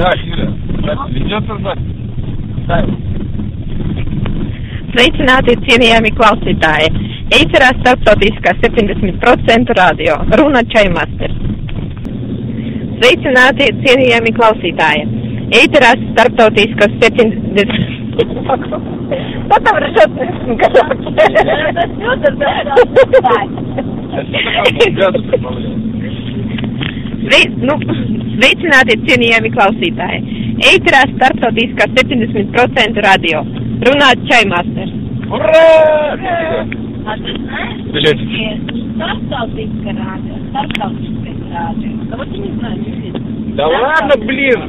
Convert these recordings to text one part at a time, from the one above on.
Да, Юля, запись ведется запись. Ставим. Sveicināti, cienījami klausītāji! Ēterā starptautiskā 70% radio Runa Čaimasters. Sveicināti, cienījami klausītāji! Ēterā starptautiskā 70... Потом решат, Газу прибавляем. Svei, nu, sveicināti, cienījami klausītāji! Ēterā starptautiskā 70% radio Runāt! А Блядь. что Старосталтийское радио, Старосталтийское радио. Да вот я не знаю, не видно. Да ладно, блин!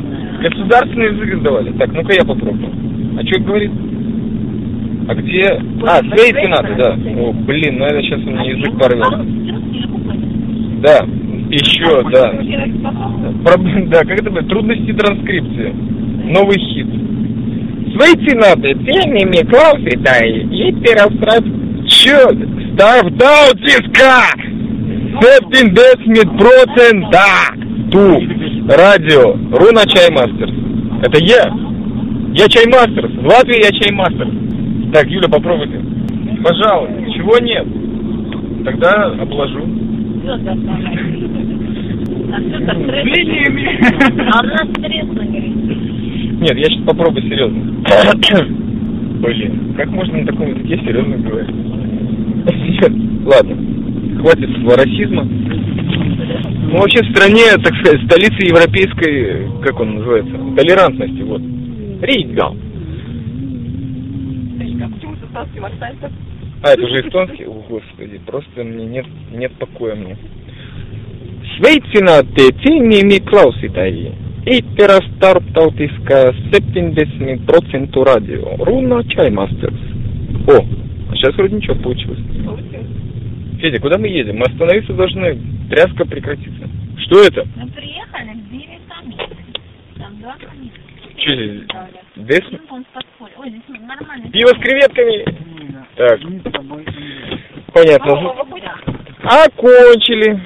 Государственный язык сдавали. Так, ну-ка я попробую. А что говорит? А где? А, Свейцы надо, да. О, блин, ну это сейчас у меня язык порвет. Да, еще, да. Проблем, да, как это будет? Трудности транскрипции. Новый хит. Sveicināti, cienījamie klausītāji! Ieteraustrāt šo starptautiskā 70% ту радио Руна Чаймастерс. Это я. Я Чаймастерс. В Латвии я Чаймастерс. Так, Юля, попробуйте. Пожалуйста. Чего нет? Тогда обложу. А так Линиями. А у нас. Нет, я сейчас попробую серьезно. Блин, как можно на таком языке серьезно говорить? Нет, ладно, хватит этого расизма. Ну, вообще в стране, так сказать, столица европейской, как он называется, толерантности, вот. Рига. А, это уже эстонский? О, господи, просто мне нет, нет покоя мне. Sveicināti, cienījamie klausītāji! Ēterā starptautiskā 70% радио. Руна Чаймастерс. О, а сейчас вроде ничего получилось. Федя, куда мы едем? Мы остановиться должны. Тряска прекратится. Что это? Мы приехали к Бире сами. Там два. Что здесь? Подполье. Ой, здесь нормально. Пиво с креветками? Так. Понятно. Да. Окончили.